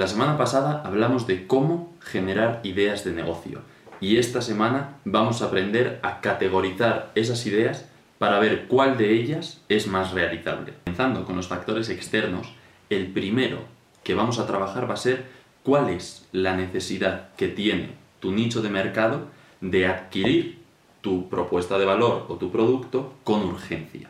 La semana pasada hablamos de cómo generar ideas de negocio y esta semana vamos a aprender a categorizar esas ideas para ver cuál de ellas es más realizable. Comenzando con los factores externos, el primero que vamos a trabajar va a ser cuál es la necesidad que tiene tu nicho de mercado de adquirir tu propuesta de valor o tu producto con urgencia.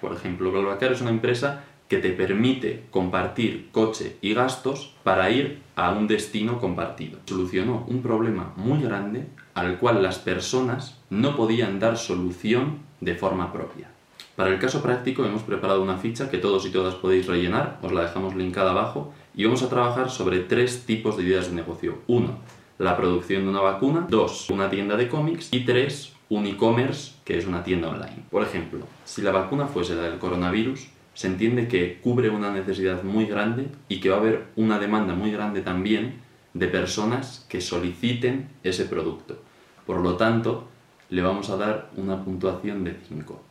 Por ejemplo, BlaBlaCar es una empresa que te permite compartir coche y gastos para ir a un destino compartido. Solucionó un problema muy grande al cual las personas no podían dar solución de forma propia. Para el caso práctico hemos preparado una ficha que todos y todas podéis rellenar, os la dejamos linkada abajo, y vamos a trabajar sobre tres tipos de ideas de negocio. Uno, la producción de una vacuna. Dos, una tienda de cómics. Y tres, un e-commerce, que es una tienda online. Por ejemplo, si la vacuna fuese la del coronavirus, se entiende que cubre una necesidad muy grande y que va a haber una demanda muy grande también de personas que soliciten ese producto. Por lo tanto, le vamos a dar una puntuación de 5.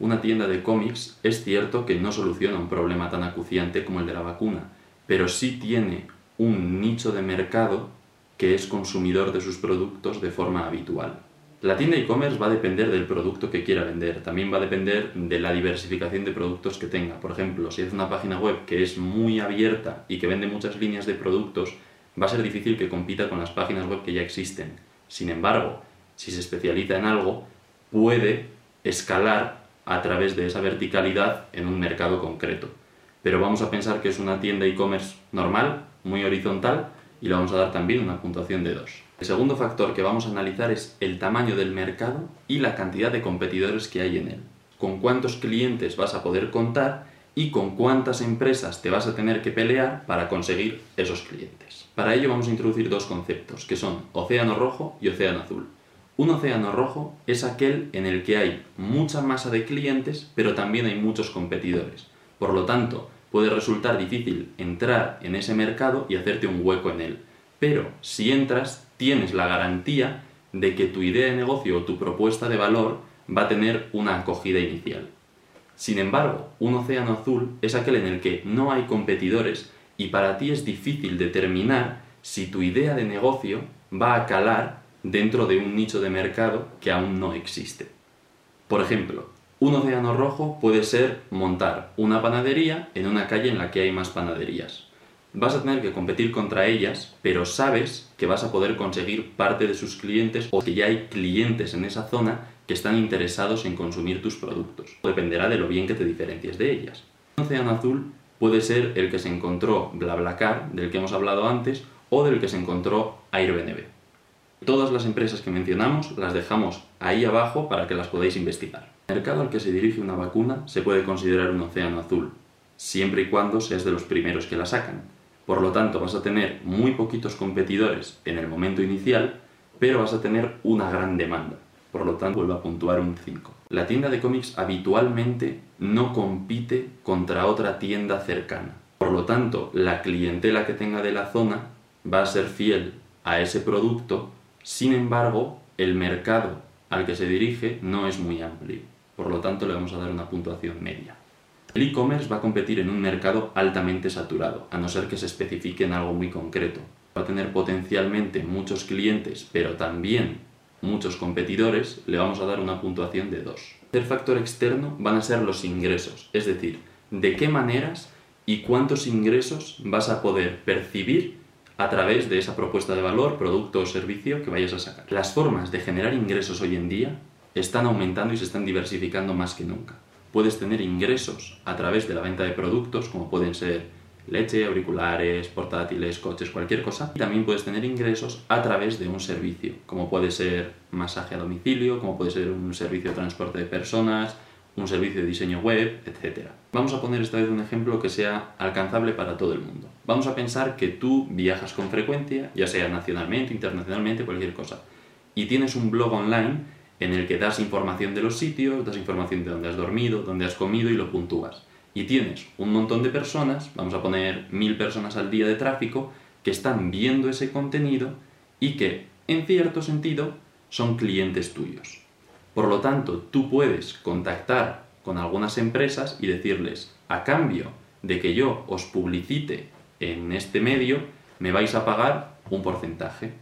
Una tienda de cómics es cierto que no soluciona un problema tan acuciante como el de la vacuna, pero sí tiene un nicho de mercado que es consumidor de sus productos de forma habitual. La tienda e-commerce va a depender del producto que quiera vender, también va a depender de la diversificación de productos que tenga. Por ejemplo, si es una página web que es muy abierta y que vende muchas líneas de productos, va a ser difícil que compita con las páginas web que ya existen. Sin embargo, si se especializa en algo, puede escalar a través de esa verticalidad en un mercado concreto. Pero vamos a pensar que es una tienda e-commerce normal, muy horizontal, y le vamos a dar también una puntuación de 2. El segundo factor que vamos a analizar es el tamaño del mercado y la cantidad de competidores que hay en él. Con cuántos clientes vas a poder contar y con cuántas empresas te vas a tener que pelear para conseguir esos clientes. Para ello vamos a introducir dos conceptos, que son océano rojo y océano azul. Un océano rojo es aquel en el que hay mucha masa de clientes, pero también hay muchos competidores. Por lo tanto, puede resultar difícil entrar en ese mercado y hacerte un hueco en él. Pero si entras, tienes la garantía de que tu idea de negocio o tu propuesta de valor va a tener una acogida inicial. Sin embargo, un océano azul es aquel en el que no hay competidores y para ti es difícil determinar si tu idea de negocio va a calar dentro de un nicho de mercado que aún no existe. Por ejemplo, un océano rojo puede ser montar una panadería en una calle en la que hay más panaderías vas a tener que competir contra ellas, pero sabes que vas a poder conseguir parte de sus clientes o que ya hay clientes en esa zona que están interesados en consumir tus productos. Dependerá de lo bien que te diferencies de ellas. Un océano azul puede ser el que se encontró BlaBlaCar, del que hemos hablado antes, o del que se encontró Airbnb. Todas las empresas que mencionamos las dejamos ahí abajo para que las podáis investigar. El mercado al que se dirige una vacuna se puede considerar un océano azul, siempre y cuando seas de los primeros que la sacan. Por lo tanto, vas a tener muy poquitos competidores en el momento inicial, pero vas a tener una gran demanda. Por lo tanto, vuelvo a puntuar un 5. La tienda de cómics habitualmente no compite contra otra tienda cercana. Por lo tanto, la clientela que tenga de la zona va a ser fiel a ese producto, sin embargo, el mercado al que se dirige no es muy amplio. Por lo tanto, le vamos a dar una puntuación media. El e-commerce va a competir en un mercado altamente saturado, a no ser que se especifique en algo muy concreto. Va a tener potencialmente muchos clientes, pero también muchos competidores, le vamos a dar una puntuación de 2. El factor externo van a ser los ingresos, es decir, de qué maneras y cuántos ingresos vas a poder percibir a través de esa propuesta de valor, producto o servicio que vayas a sacar. Las formas de generar ingresos hoy en día están aumentando y se están diversificando más que nunca puedes tener ingresos a través de la venta de productos, como pueden ser leche, auriculares, portátiles, coches, cualquier cosa. Y también puedes tener ingresos a través de un servicio, como puede ser masaje a domicilio, como puede ser un servicio de transporte de personas, un servicio de diseño web, etc. Vamos a poner esta vez un ejemplo que sea alcanzable para todo el mundo. Vamos a pensar que tú viajas con frecuencia, ya sea nacionalmente, internacionalmente, cualquier cosa, y tienes un blog online en el que das información de los sitios, das información de dónde has dormido, dónde has comido y lo puntúas. Y tienes un montón de personas, vamos a poner mil personas al día de tráfico, que están viendo ese contenido y que, en cierto sentido, son clientes tuyos. Por lo tanto, tú puedes contactar con algunas empresas y decirles, a cambio de que yo os publicite en este medio, me vais a pagar un porcentaje.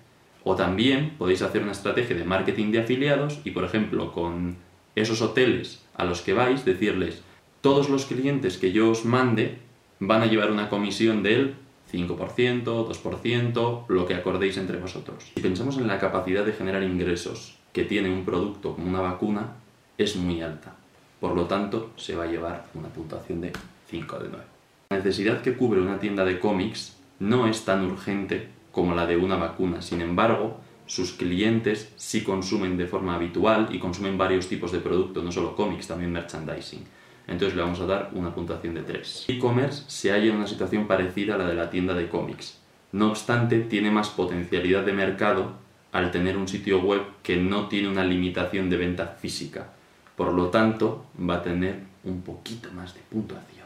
O también podéis hacer una estrategia de marketing de afiliados y, por ejemplo, con esos hoteles a los que vais, decirles, todos los clientes que yo os mande van a llevar una comisión del 5%, 2%, lo que acordéis entre vosotros. Si pensamos en la capacidad de generar ingresos que tiene un producto como una vacuna, es muy alta. Por lo tanto, se va a llevar una puntuación de 5 de 9. La necesidad que cubre una tienda de cómics no es tan urgente como la de una vacuna. Sin embargo, sus clientes sí consumen de forma habitual y consumen varios tipos de productos, no solo cómics, también merchandising. Entonces le vamos a dar una puntuación de 3. E-commerce se halla en una situación parecida a la de la tienda de cómics. No obstante, tiene más potencialidad de mercado al tener un sitio web que no tiene una limitación de venta física. Por lo tanto, va a tener un poquito más de puntuación.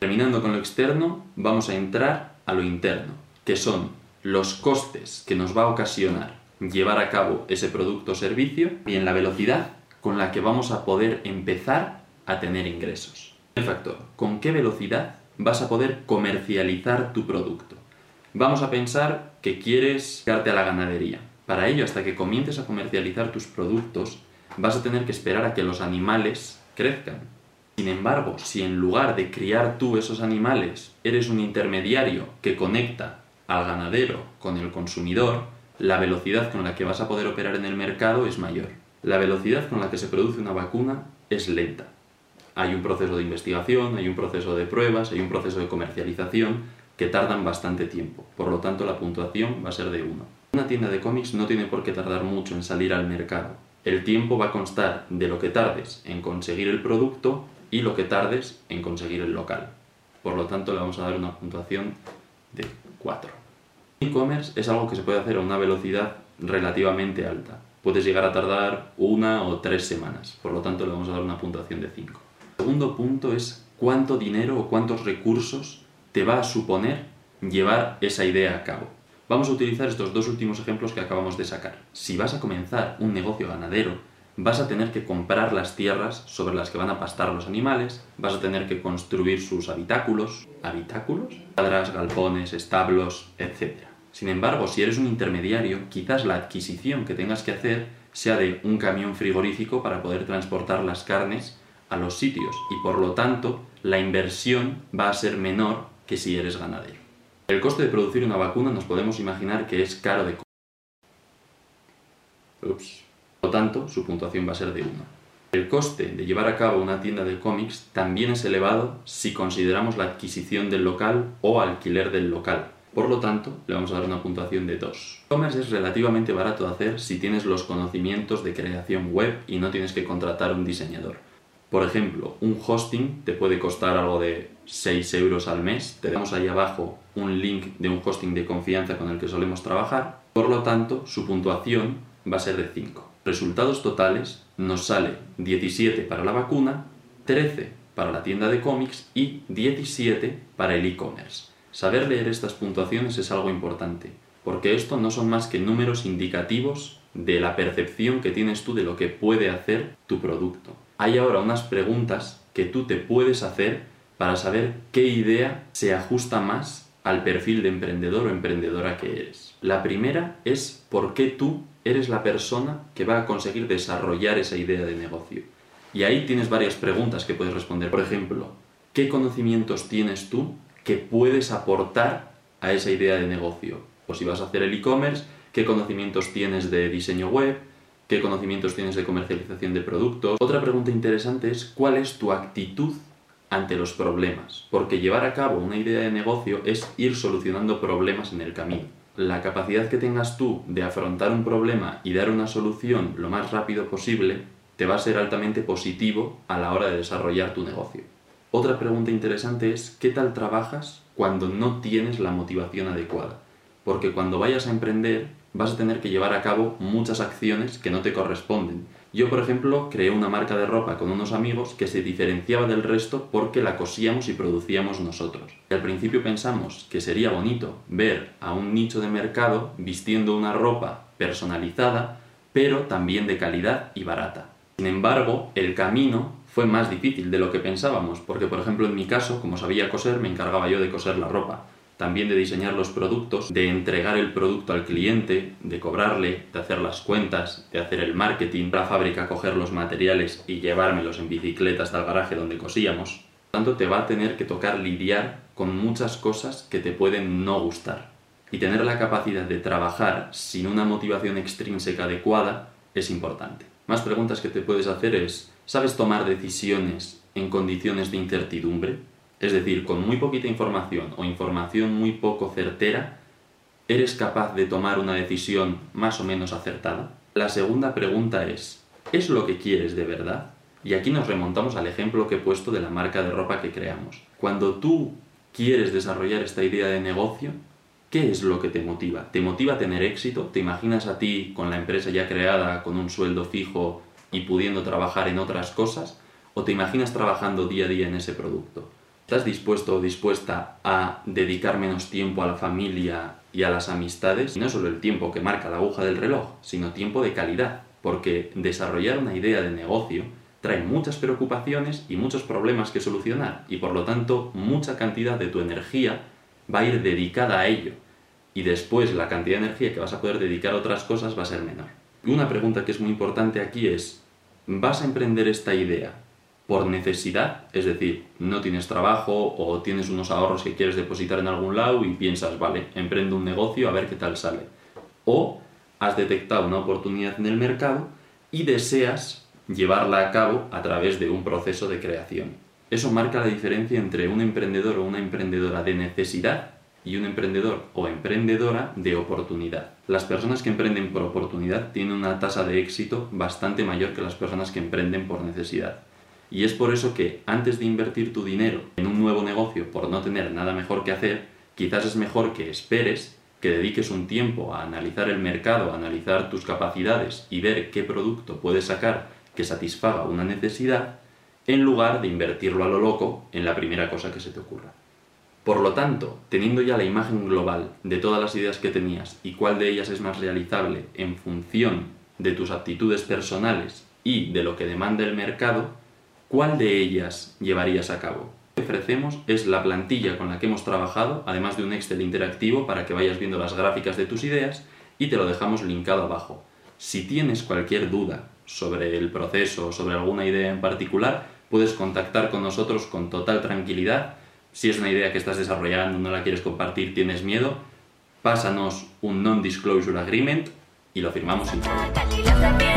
Terminando con lo externo, vamos a entrar a lo interno, que son los costes que nos va a ocasionar llevar a cabo ese producto o servicio y en la velocidad con la que vamos a poder empezar a tener ingresos. El factor, ¿con qué velocidad vas a poder comercializar tu producto? Vamos a pensar que quieres darte a la ganadería. Para ello, hasta que comiences a comercializar tus productos, vas a tener que esperar a que los animales crezcan. Sin embargo, si en lugar de criar tú esos animales, eres un intermediario que conecta al ganadero con el consumidor, la velocidad con la que vas a poder operar en el mercado es mayor. La velocidad con la que se produce una vacuna es lenta hay un proceso de investigación, hay un proceso de pruebas, hay un proceso de comercialización que tardan bastante tiempo. Por lo tanto, la puntuación va a ser de 1. Una tienda de cómics no tiene por qué tardar mucho en salir al mercado. El tiempo va a constar de lo que tardes en conseguir el producto y lo que tardes en conseguir el local. Por lo tanto, le vamos a dar una puntuación de 4. E-commerce es algo que se puede hacer a una velocidad relativamente alta. Puedes llegar a tardar una o tres semanas. Por lo tanto, le vamos a dar una puntuación de 5. El segundo punto es cuánto dinero o cuántos recursos te va a suponer llevar esa idea a cabo. Vamos a utilizar estos dos últimos ejemplos que acabamos de sacar. Si vas a comenzar un negocio ganadero, vas a tener que comprar las tierras sobre las que van a pastar los animales, vas a tener que construir sus habitáculos, habitáculos, cuadras, galpones, establos, etc. Sin embargo, si eres un intermediario, quizás la adquisición que tengas que hacer sea de un camión frigorífico para poder transportar las carnes a los sitios y por lo tanto la inversión va a ser menor que si eres ganadero. El coste de producir una vacuna nos podemos imaginar que es caro de Ups. Por lo tanto, su puntuación va a ser de 1. El coste de llevar a cabo una tienda de cómics también es elevado si consideramos la adquisición del local o alquiler del local. Por lo tanto, le vamos a dar una puntuación de 2. E-commerce es relativamente barato de hacer si tienes los conocimientos de creación web y no tienes que contratar un diseñador. Por ejemplo, un hosting te puede costar algo de 6 euros al mes. Te damos ahí abajo un link de un hosting de confianza con el que solemos trabajar. Por lo tanto, su puntuación va a ser de 5. Resultados totales nos sale 17 para la vacuna, 13 para la tienda de cómics y 17 para el e-commerce. Saber leer estas puntuaciones es algo importante, porque esto no son más que números indicativos de la percepción que tienes tú de lo que puede hacer tu producto hay ahora unas preguntas que tú te puedes hacer para saber qué idea se ajusta más al perfil de emprendedor o emprendedora que eres. La primera es por qué tú eres la persona que va a conseguir desarrollar esa idea de negocio. Y ahí tienes varias preguntas que puedes responder. Por ejemplo, ¿qué conocimientos tienes tú que puedes aportar a esa idea de negocio? O si vas a hacer el e-commerce, ¿qué conocimientos tienes de diseño web? qué conocimientos tienes de comercialización de productos. Otra pregunta interesante es cuál es tu actitud ante los problemas, porque llevar a cabo una idea de negocio es ir solucionando problemas en el camino. La capacidad que tengas tú de afrontar un problema y dar una solución lo más rápido posible te va a ser altamente positivo a la hora de desarrollar tu negocio. Otra pregunta interesante es ¿qué tal trabajas cuando no tienes la motivación adecuada? Porque cuando vayas a emprender vas a tener que llevar a cabo muchas acciones que no te corresponden. Yo, por ejemplo, creé una marca de ropa con unos amigos que se diferenciaba del resto porque la cosíamos y producíamos nosotros. Y al principio pensamos que sería bonito ver a un nicho de mercado vistiendo una ropa personalizada, pero también de calidad y barata. Sin embargo, el camino fue más difícil de lo que pensábamos, porque por ejemplo en mi caso, como sabía coser, me encargaba yo de coser la ropa también de diseñar los productos, de entregar el producto al cliente, de cobrarle, de hacer las cuentas, de hacer el marketing, la fábrica coger los materiales y llevármelos en bicicleta hasta el garaje donde cosíamos. Tanto, te va a tener que tocar lidiar con muchas cosas que te pueden no gustar. Y tener la capacidad de trabajar sin una motivación extrínseca adecuada es importante. Más preguntas que te puedes hacer es, ¿sabes tomar decisiones en condiciones de incertidumbre? Es decir, con muy poquita información o información muy poco certera, ¿eres capaz de tomar una decisión más o menos acertada? La segunda pregunta es, ¿es lo que quieres de verdad? Y aquí nos remontamos al ejemplo que he puesto de la marca de ropa que creamos. Cuando tú quieres desarrollar esta idea de negocio, ¿qué es lo que te motiva? ¿Te motiva a tener éxito? ¿Te imaginas a ti con la empresa ya creada, con un sueldo fijo y pudiendo trabajar en otras cosas? ¿O te imaginas trabajando día a día en ese producto? ¿Estás dispuesto o dispuesta a dedicar menos tiempo a la familia y a las amistades? Y no solo el tiempo que marca la aguja del reloj, sino tiempo de calidad, porque desarrollar una idea de negocio trae muchas preocupaciones y muchos problemas que solucionar, y por lo tanto mucha cantidad de tu energía va a ir dedicada a ello, y después la cantidad de energía que vas a poder dedicar a otras cosas va a ser menor. Una pregunta que es muy importante aquí es, ¿vas a emprender esta idea por necesidad, es decir, no tienes trabajo o tienes unos ahorros que quieres depositar en algún lado y piensas, vale, emprendo un negocio a ver qué tal sale. O has detectado una oportunidad en el mercado y deseas llevarla a cabo a través de un proceso de creación. Eso marca la diferencia entre un emprendedor o una emprendedora de necesidad y un emprendedor o emprendedora de oportunidad. Las personas que emprenden por oportunidad tienen una tasa de éxito bastante mayor que las personas que emprenden por necesidad. Y es por eso que antes de invertir tu dinero en un nuevo negocio por no tener nada mejor que hacer, quizás es mejor que esperes, que dediques un tiempo a analizar el mercado, a analizar tus capacidades y ver qué producto puedes sacar que satisfaga una necesidad, en lugar de invertirlo a lo loco en la primera cosa que se te ocurra. Por lo tanto, teniendo ya la imagen global de todas las ideas que tenías y cuál de ellas es más realizable en función de tus aptitudes personales y de lo que demanda el mercado, ¿Cuál de ellas llevarías a cabo? Lo que ofrecemos es la plantilla con la que hemos trabajado, además de un Excel interactivo para que vayas viendo las gráficas de tus ideas y te lo dejamos linkado abajo. Si tienes cualquier duda sobre el proceso o sobre alguna idea en particular, puedes contactar con nosotros con total tranquilidad. Si es una idea que estás desarrollando, no la quieres compartir, tienes miedo, pásanos un non-disclosure agreement y lo firmamos sin problema.